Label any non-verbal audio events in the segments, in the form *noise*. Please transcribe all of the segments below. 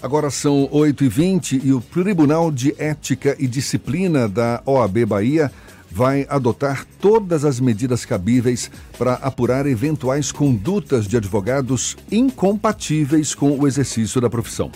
Agora são 8h20 e o Tribunal de Ética e Disciplina da OAB Bahia vai adotar todas as medidas cabíveis para apurar eventuais condutas de advogados incompatíveis com o exercício da profissão.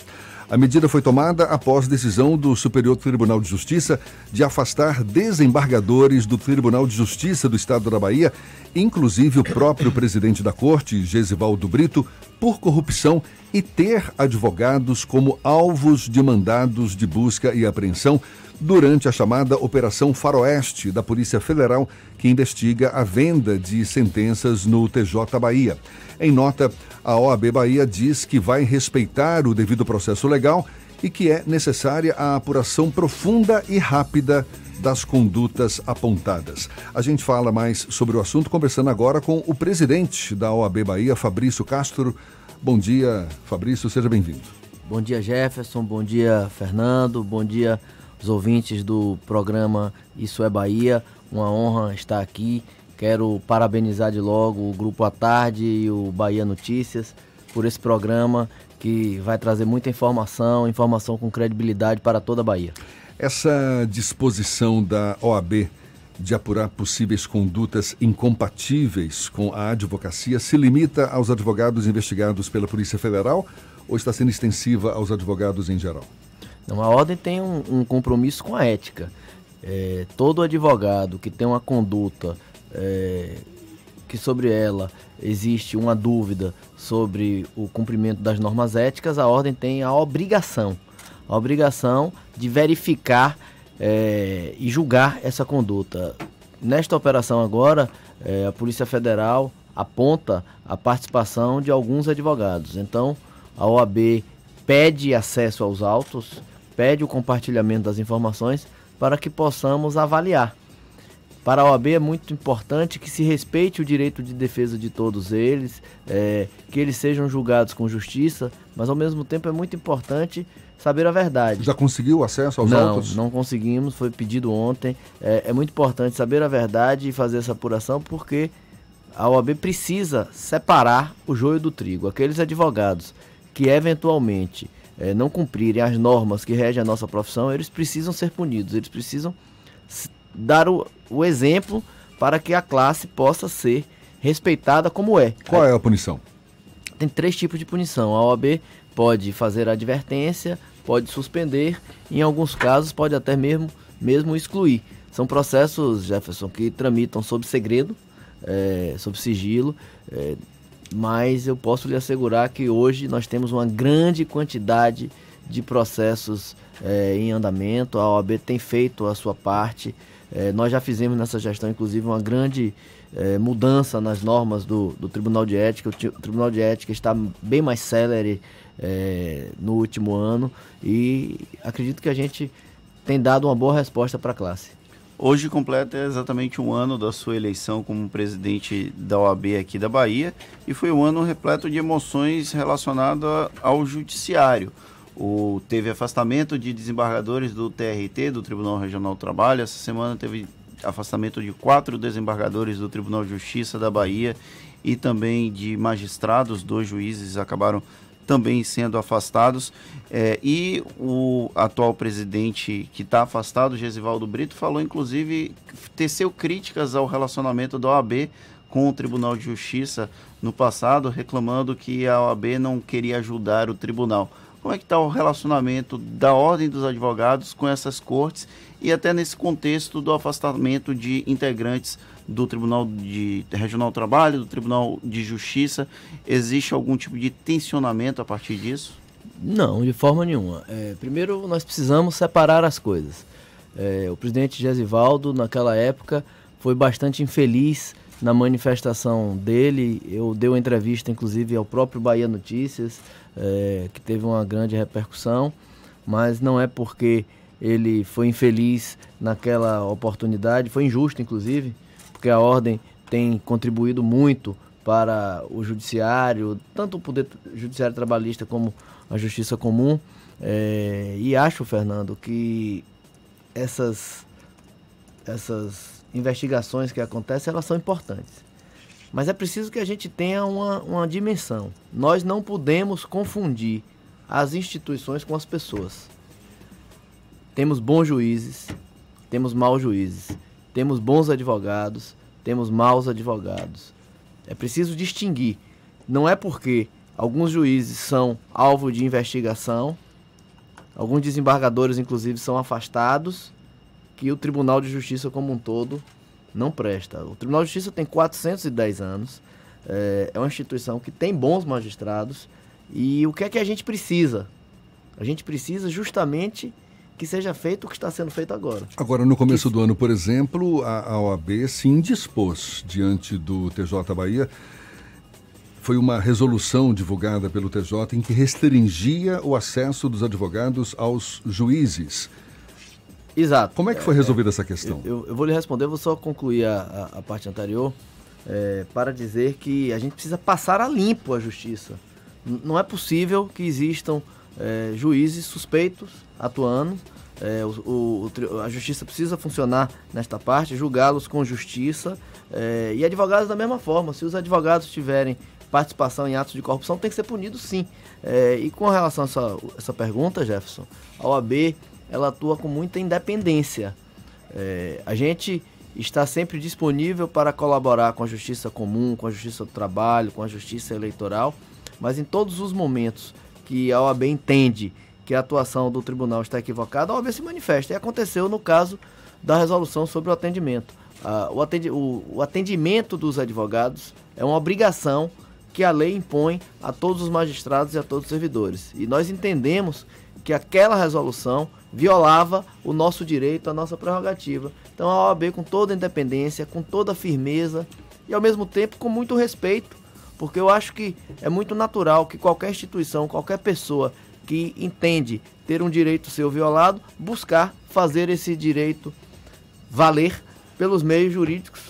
A medida foi tomada após decisão do Superior Tribunal de Justiça de afastar desembargadores do Tribunal de Justiça do Estado da Bahia, inclusive o próprio presidente da corte, Gesivaldo Brito, por corrupção e ter advogados como alvos de mandados de busca e apreensão durante a chamada Operação Faroeste da Polícia Federal, que investiga a venda de sentenças no TJ Bahia. Em nota, a OAB Bahia diz que vai respeitar o devido processo legal e que é necessária a apuração profunda e rápida das condutas apontadas. A gente fala mais sobre o assunto conversando agora com o presidente da OAB Bahia, Fabrício Castro. Bom dia, Fabrício, seja bem-vindo. Bom dia, Jefferson. Bom dia, Fernando. Bom dia, os ouvintes do programa Isso é Bahia. Uma honra estar aqui. Quero parabenizar de logo o Grupo à Tarde e o Bahia Notícias por esse programa que vai trazer muita informação, informação com credibilidade para toda a Bahia. Essa disposição da OAB de apurar possíveis condutas incompatíveis com a advocacia se limita aos advogados investigados pela Polícia Federal ou está sendo extensiva aos advogados em geral? Não, a ordem tem um, um compromisso com a ética. É, todo advogado que tem uma conduta é, que sobre ela existe uma dúvida sobre o cumprimento das normas éticas, a ordem tem a obrigação, a obrigação de verificar é, e julgar essa conduta. Nesta operação agora, é, a Polícia Federal aponta a participação de alguns advogados. Então, a OAB pede acesso aos autos, pede o compartilhamento das informações para que possamos avaliar. Para a OAB é muito importante que se respeite o direito de defesa de todos eles, é, que eles sejam julgados com justiça, mas ao mesmo tempo é muito importante saber a verdade. Já conseguiu acesso aos não, autos? Não, conseguimos, foi pedido ontem. É, é muito importante saber a verdade e fazer essa apuração, porque a OAB precisa separar o joio do trigo. Aqueles advogados que eventualmente é, não cumprirem as normas que regem a nossa profissão, eles precisam ser punidos, eles precisam dar o, o exemplo para que a classe possa ser respeitada como é. Qual é a punição? Tem três tipos de punição. A OAB pode fazer advertência, pode suspender, em alguns casos pode até mesmo, mesmo excluir. São processos, Jefferson, que tramitam sob segredo, é, sob sigilo, é, mas eu posso lhe assegurar que hoje nós temos uma grande quantidade de processos é, em andamento. A OAB tem feito a sua parte. É, nós já fizemos nessa gestão, inclusive, uma grande é, mudança nas normas do, do, Tribunal de Ética. O, o, Tribunal de Ética está bem mais célere é, no último ano e acredito que a gente tem dado uma boa resposta para a classe. Hoje completa exatamente um ano da sua eleição como presidente da OAB aqui da Bahia e foi um ano repleto de emoções relacionadas ao judiciário. O, teve afastamento de desembargadores do TRT, do Tribunal Regional do Trabalho. Essa semana teve afastamento de quatro desembargadores do Tribunal de Justiça da Bahia e também de magistrados. Dois juízes acabaram também sendo afastados. É, e o atual presidente que está afastado, Gesivaldo Brito, falou inclusive, teceu críticas ao relacionamento da OAB com o Tribunal de Justiça no passado, reclamando que a OAB não queria ajudar o tribunal. Como é que está o relacionamento da Ordem dos Advogados com essas cortes e até nesse contexto do afastamento de integrantes do Tribunal de Regional do Trabalho, do Tribunal de Justiça? Existe algum tipo de tensionamento a partir disso? Não, de forma nenhuma. É, primeiro, nós precisamos separar as coisas. É, o presidente Gesivaldo, naquela época, foi bastante infeliz na manifestação dele. Eu dei uma entrevista, inclusive, ao próprio Bahia Notícias, é, que teve uma grande repercussão, mas não é porque ele foi infeliz naquela oportunidade, foi injusto, inclusive, porque a ordem tem contribuído muito para o judiciário, tanto o poder judiciário trabalhista como a justiça comum. É, e acho, Fernando, que essas, essas investigações que acontecem, elas são importantes. Mas é preciso que a gente tenha uma, uma dimensão. Nós não podemos confundir as instituições com as pessoas. Temos bons juízes, temos maus juízes, temos bons advogados, temos maus advogados. É preciso distinguir. Não é porque alguns juízes são alvo de investigação, alguns desembargadores, inclusive, são afastados, que o Tribunal de Justiça como um todo não presta. O Tribunal de Justiça tem 410 anos, é, é uma instituição que tem bons magistrados, e o que é que a gente precisa? A gente precisa justamente que seja feito o que está sendo feito agora. Agora, no começo que... do ano, por exemplo, a, a OAB se indispôs diante do TJ Bahia. Foi uma resolução divulgada pelo TJ em que restringia o acesso dos advogados aos juízes. Exato. Como é que foi é, resolvida é, essa questão? Eu, eu, vou lhe responder, vou só concluir a, a, a parte anterior é, para dizer que a gente precisa passar a limpo a justiça. N não é possível que existam é, juízes suspeitos atuando. É, o, o, a justiça precisa funcionar nesta parte, julgá-los com justiça. É, e advogados da mesma forma. Se os advogados tiverem participação em atos de corrupção, tem que ser punido sim. E com relação a essa, essa pergunta, Jefferson, a OAB ela atua com muita independência. É, a gente está sempre disponível para colaborar com a justiça comum, com a justiça do trabalho, com a justiça eleitoral, mas em todos os momentos que a OAB entende que a atuação do tribunal está equivocada, a OAB se manifesta. E aconteceu no caso da resolução sobre o atendimento. Ah, o, atendi o, o atendimento dos advogados é uma obrigação que a lei impõe a todos os magistrados e a todos os servidores. E nós entendemos que aquela resolução violava o nosso direito, a nossa prerrogativa. Então a OAB, com toda a independência, com toda a firmeza e ao mesmo tempo com muito respeito, porque eu acho que é muito natural que qualquer instituição, qualquer pessoa que entende ter um direito seu violado, buscar fazer esse direito valer pelos meios jurídicos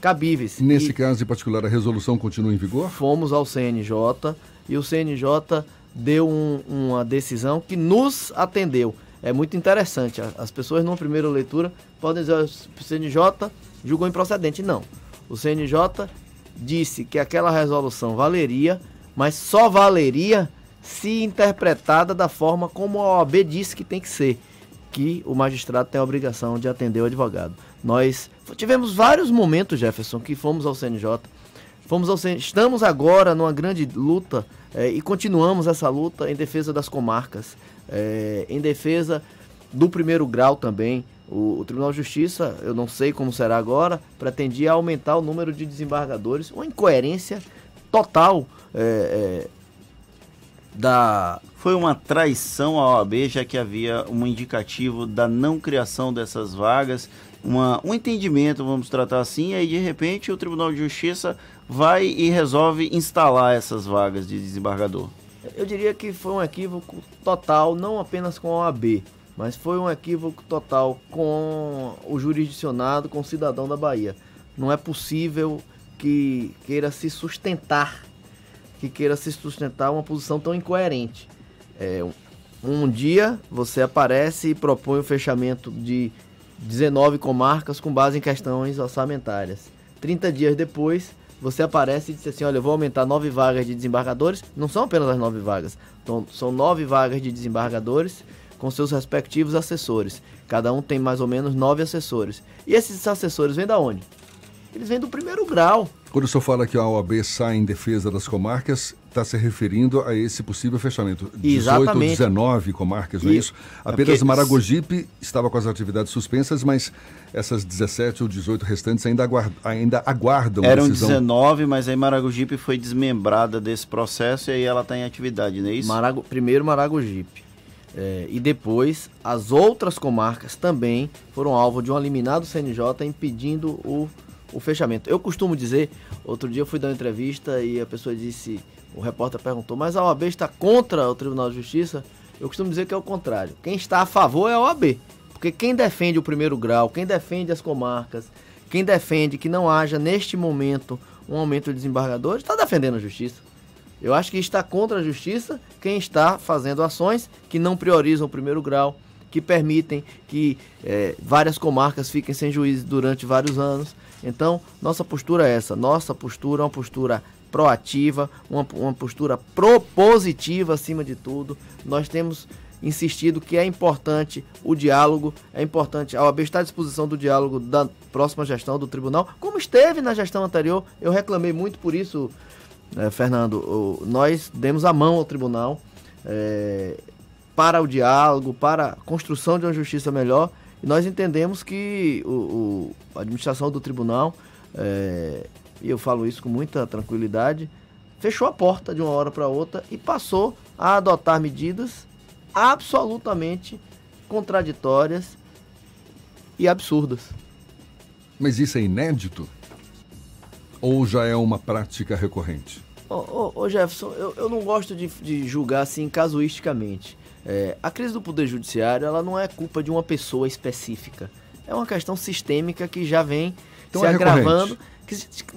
cabíveis. Nesse e caso em particular, a resolução continua em vigor? Fomos ao CNJ e o CNJ deu um, uma decisão que nos atendeu. É muito interessante. As pessoas, numa primeira leitura, podem dizer o CNJ julgou improcedente. Não. O CNJ disse que aquela resolução valeria, mas só valeria se interpretada da forma como a OAB disse que tem que ser, que o magistrado tem a obrigação de atender o advogado. Nós tivemos vários momentos, Jefferson, que fomos ao CNJ, fomos ao estamos agora numa grande luta é, e continuamos essa luta em defesa das comarcas, é, em defesa do primeiro grau também. O, o, Tribunal de Justiça, eu não sei como será agora, pretendia aumentar o número de desembargadores, uma incoerência total é, da. Foi uma traição à OAB, já que havia um indicativo da não criação dessas vagas, uma, um entendimento, vamos tratar assim, e aí de repente o Tribunal de Justiça vai e resolve instalar essas vagas de desembargador. Eu diria que foi um equívoco total, não apenas com a OAB, mas foi um equívoco total com o jurisdicionado, com o cidadão da Bahia. Não é possível que queira se sustentar que queira se sustentar uma posição tão incoerente. É, um dia você aparece e propõe o fechamento de 19 comarcas com base em questões orçamentárias. 30 dias depois, você aparece e diz assim: Olha, eu vou aumentar nove vagas de desembargadores. Não são apenas as nove vagas, então, são nove vagas de desembargadores com seus respectivos assessores. Cada um tem mais ou menos nove assessores. E esses assessores vêm da onde? Eles vêm do primeiro grau. Quando o senhor fala que a OAB sai em defesa das comarcas, está se referindo a esse possível fechamento. 18 ou 19 comarcas, não é isso? É Apenas porque... Maragogipe estava com as atividades suspensas, mas essas 17 ou 18 restantes ainda, aguard... ainda aguardam Eram decisão. 19, mas aí Maragogipe foi desmembrada desse processo e aí ela está em atividade, não é isso? Marago... Primeiro Maragogipe. É, e depois as outras comarcas também foram alvo de um eliminado CNJ impedindo o o fechamento. Eu costumo dizer, outro dia eu fui dar uma entrevista e a pessoa disse, o repórter perguntou, mas a OAB está contra o Tribunal de Justiça? Eu costumo dizer que é o contrário. Quem está a favor é a OAB. Porque quem defende o primeiro grau, quem defende as comarcas, quem defende que não haja neste momento um aumento de desembargadores, está defendendo a justiça. Eu acho que está contra a justiça quem está fazendo ações que não priorizam o primeiro grau, que permitem que é, várias comarcas fiquem sem juízes durante vários anos. Então, nossa postura é essa. Nossa postura é uma postura proativa, uma, uma postura propositiva acima de tudo. Nós temos insistido que é importante o diálogo, é importante, a OAB está à disposição do diálogo da próxima gestão do tribunal, como esteve na gestão anterior. Eu reclamei muito por isso, é, Fernando. Nós demos a mão ao tribunal é, para o diálogo, para a construção de uma justiça melhor. E nós entendemos que o, o a administração do tribunal, é, e eu falo isso com muita tranquilidade, fechou a porta de uma hora para outra e passou a adotar medidas absolutamente contraditórias e absurdas. Mas isso é inédito? Ou já é uma prática recorrente? Ô, ô, ô Jefferson, eu, eu não gosto de, de julgar assim casuisticamente. É, a crise do Poder Judiciário ela não é culpa de uma pessoa específica. É uma questão sistêmica que já vem então se é agravando. Que,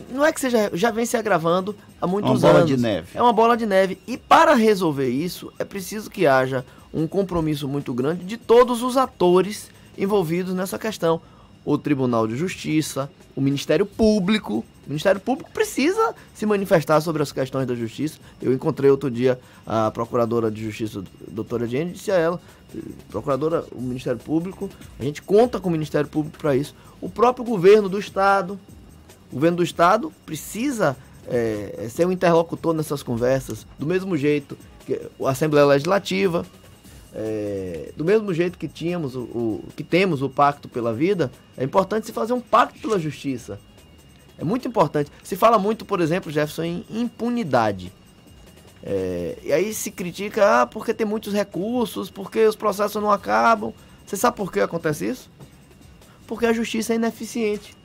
não é que seja, já vem se agravando há muitos anos. É uma bola de neve. É uma bola de neve. E para resolver isso, é preciso que haja um compromisso muito grande de todos os atores envolvidos nessa questão. O Tribunal de Justiça, o Ministério Público. O Ministério Público precisa se manifestar sobre as questões da justiça. Eu encontrei outro dia a Procuradora de Justiça, doutora Jenny, e disse a ela, Procuradora, o Ministério Público, a gente conta com o Ministério Público para isso. O próprio governo do Estado, o governo do Estado precisa é, ser um interlocutor nessas conversas, do mesmo jeito que a Assembleia Legislativa, é, do mesmo jeito que tínhamos o, o, que temos o pacto pela vida, é importante se fazer um pacto pela justiça. É muito importante. Se fala muito, por exemplo, Jefferson, em impunidade. É, e aí se critica, ah, porque tem muitos recursos, porque os processos não acabam. Você sabe por que acontece isso? Porque a justiça é ineficiente.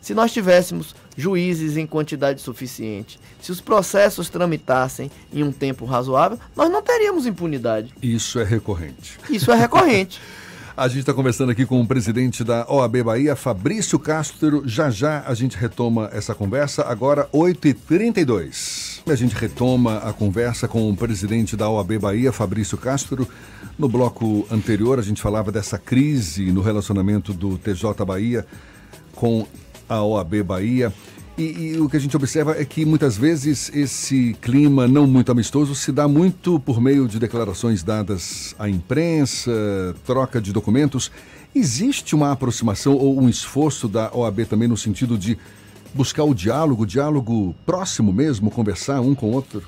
Se nós tivéssemos juízes em quantidade suficiente, se os processos tramitassem em um tempo razoável, nós não teríamos impunidade. Isso é recorrente. Isso é recorrente. *laughs* A gente está conversando aqui com o presidente da OAB Bahia, Fabrício Castro. Já já a gente retoma essa conversa, agora 8h32. A gente retoma a conversa com o presidente da OAB Bahia, Fabrício Castro. No bloco anterior, a gente falava dessa crise no relacionamento do TJ Bahia com a OAB Bahia. E, e, o que a gente observa é que muitas vezes esse clima não muito amistoso se dá muito por meio de declarações dadas à imprensa, troca de documentos. Existe uma aproximação ou um esforço da OAB também no sentido de buscar o diálogo, o diálogo próximo mesmo, conversar um com o outro?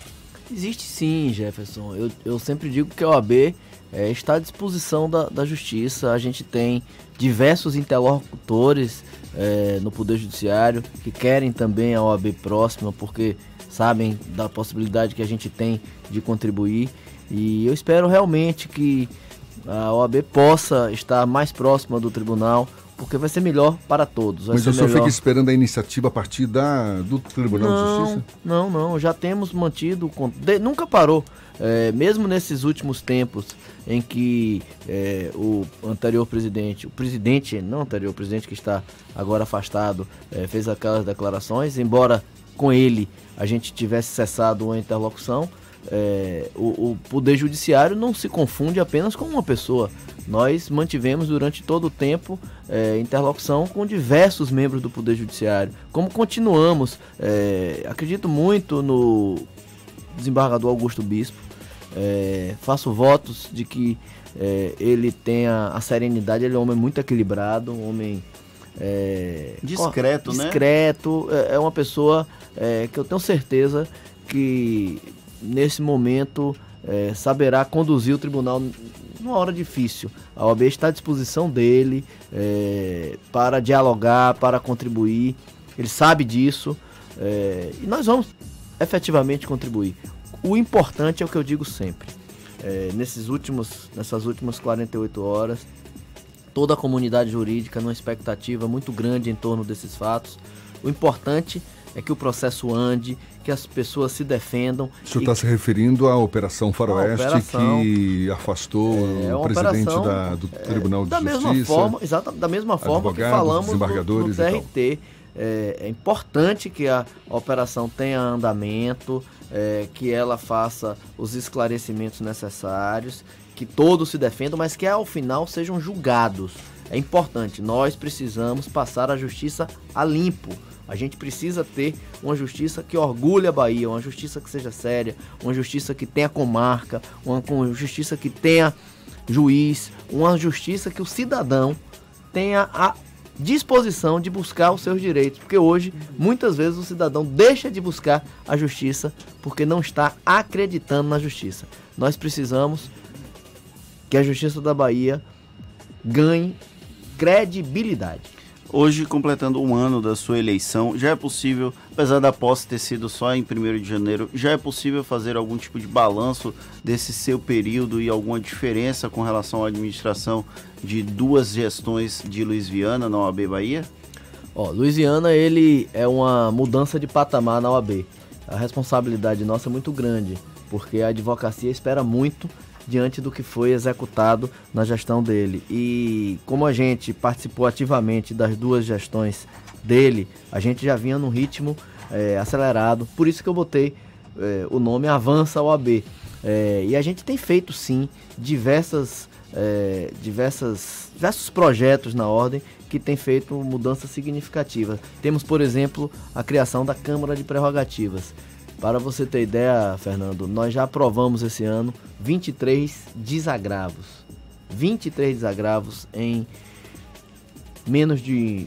Existe sim, Jefferson. Eu, eu sempre digo que a OAB é, está à disposição da, da justiça. A gente tem diversos interlocutores é, no Poder Judiciário que querem também a OAB próxima, porque sabem da possibilidade que a gente tem de contribuir. E eu espero realmente que a OAB possa estar mais próxima do tribunal, porque vai ser melhor para todos. Mas o senhor melhor... fica esperando a iniciativa a partir da, do Tribunal não, de Justiça? Não, não, já temos mantido, de, nunca parou. É, mesmo nesses últimos tempos em que é, o anterior presidente, o presidente, não anterior, o presidente que está agora afastado, é, fez aquelas declarações, embora com ele a gente tivesse cessado uma interlocução, é, o, o, Poder Judiciário não se confunde apenas com uma pessoa. Nós mantivemos durante todo o tempo é, interlocução com diversos membros do Poder Judiciário. Como continuamos, é, acredito muito no desembargador Augusto Bispo. É, faço votos de que é, ele tenha a serenidade. Ele é um homem muito equilibrado, um homem é, discreto, discreto, né? Discreto. É, é uma pessoa que eu tenho certeza que nesse momento é, saberá conduzir o tribunal numa hora difícil. A OAB está à disposição dele para dialogar, para contribuir. Ele sabe disso e nós vamos efetivamente contribuir. O importante é o que eu digo sempre. É, nesses últimos, nessas últimas 48 horas, toda a comunidade jurídica numa expectativa muito grande em torno desses fatos. O importante é que o processo ande, que as pessoas se defendam. O senhor está se referindo à Operação Faroeste operação, que afastou é, o presidente da, do Tribunal é, de da Justiça. Mesma forma, exata, da mesma forma que falamos no, no TRT. É, é, importante que a operação tenha andamento, é, que ela faça os esclarecimentos necessários, que todos se defendam, mas que ao final sejam julgados. É importante. Nós precisamos passar a justiça a limpo. A gente precisa ter uma justiça que orgulhe a Bahia, uma justiça que seja séria, uma justiça que tenha comarca, uma justiça que tenha juiz, uma justiça que o cidadão tenha a disposição de buscar os seus direitos, porque hoje muitas vezes o cidadão deixa de buscar a justiça porque não está acreditando na justiça. Nós precisamos que a justiça da Bahia ganhe credibilidade. Hoje, completando um ano da sua eleição, já é possível, apesar da posse ter sido só em 1 de janeiro, já é possível fazer algum tipo de balanço desse seu período e alguma diferença com relação à administração de duas gestões de Luiz Viana na OAB Bahia? Ó, Luiz Viana, ele é uma mudança de patamar na OAB. A responsabilidade nossa é muito grande, porque a advocacia espera muito diante do que foi executado na gestão dele. E como a gente participou ativamente das duas gestões dele, a gente já vinha num ritmo é, acelerado. Por isso que eu botei é, o nome Avança OAB. É, e a gente tem feito sim diversas, é, diversas, diversos projetos na ordem que tem feito mudanças significativas. Temos, por exemplo, a criação da Câmara de Prerrogativas para você ter ideia, Fernando, nós já aprovamos esse ano 23 desagravos. 23 desagravos em menos de.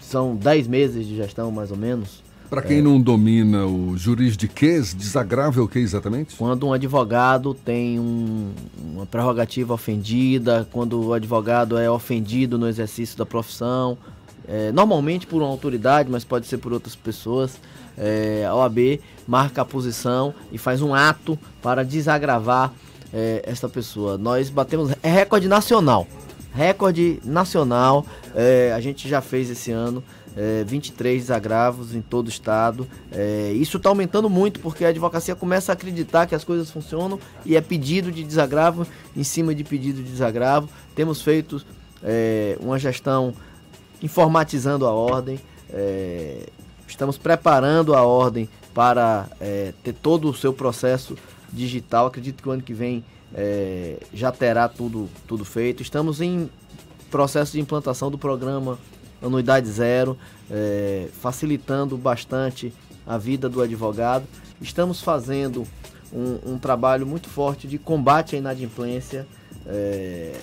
São 10 meses de gestão, mais ou menos. Para quem é, não domina o juridiquês, desagravo é o que exatamente? Quando um advogado tem um, uma prerrogativa ofendida, quando o advogado é ofendido no exercício da profissão, é, normalmente por uma autoridade, mas pode ser por outras pessoas é, a OAB marca a posição e faz um ato para desagravar é, essa pessoa. Nós batemos é recorde nacional. Recorde nacional, é, a gente já fez esse ano. É, 23 desagravos em todo o estado. É, isso está aumentando muito porque a advocacia começa a acreditar que as coisas funcionam e é pedido de desagravo em cima de pedido de desagravo. Temos feito é, uma gestão informatizando a ordem, é, Estamos preparando a ordem para é, ter todo o seu processo digital. Acredito que o ano que vem é, já terá tudo, tudo feito. Estamos em processo de implantação do programa Anuidade Zero, é, facilitando bastante a vida do advogado. Estamos fazendo um, um trabalho muito forte de combate à inadimplência. É,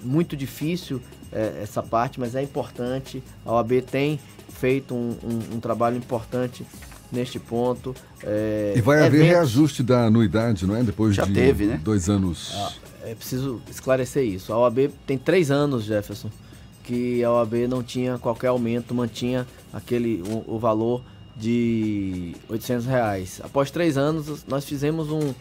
muito difícil é, essa parte, mas é importante. A OAB tem feito um, um, um trabalho importante neste ponto. É, e vai haver reajuste da anuidade, não é? Depois Já de teve, né? dois anos. Ah, é preciso esclarecer isso. A OAB tem três anos, Jefferson, que a OAB não tinha qualquer aumento, mantinha aquele o, o valor de 800 reais. Após três anos, nós fizemos um,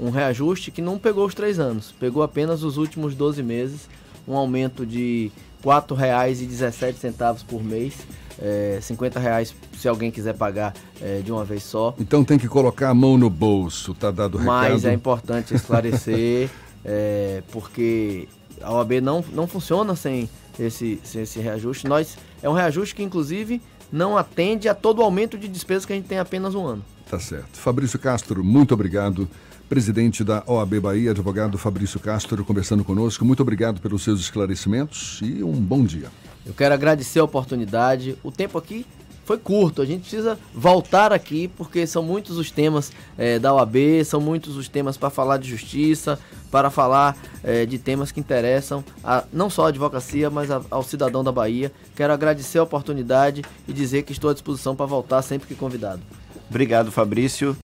um reajuste que não pegou os três anos, pegou apenas os últimos 12 meses, um aumento de R$ 4,17 por mês é, 50 reais se alguém quiser pagar é, de uma vez só. Então tem que colocar a mão no bolso, tá dado o recado. Mas é importante esclarecer, *laughs* é, porque a OAB não, não funciona sem esse, esse reajuste. Nós, é um reajuste que, inclusive, não atende a todo o aumento de despesas que a gente tem apenas um ano. Tá certo. Fabrício Castro, muito obrigado. Presidente da OAB Bahia, advogado Fabrício Castro, conversando conosco. Muito obrigado pelos seus esclarecimentos e um bom dia. Eu quero agradecer a oportunidade. O tempo aqui foi curto, a gente precisa voltar aqui porque são muitos os temas é, da OAB, são muitos os temas para falar de justiça, para falar é, de temas que interessam a, não só a advocacia, mas a, ao cidadão da Bahia. Quero agradecer a oportunidade e dizer que estou à disposição para voltar sempre que convidado. Obrigado, Fabrício.